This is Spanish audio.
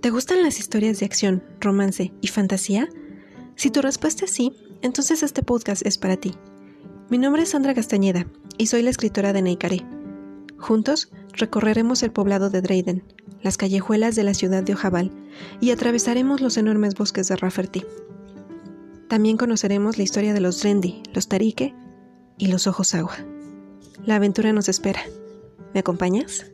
¿Te gustan las historias de acción, romance y fantasía? Si tu respuesta es sí, entonces este podcast es para ti. Mi nombre es Sandra Castañeda y soy la escritora de Neicaré. Juntos recorreremos el poblado de Drayden, las callejuelas de la ciudad de Ojabal y atravesaremos los enormes bosques de Rafferty. También conoceremos la historia de los Drendi, los Tarique y los Ojos Agua. La aventura nos espera. ¿Me acompañas?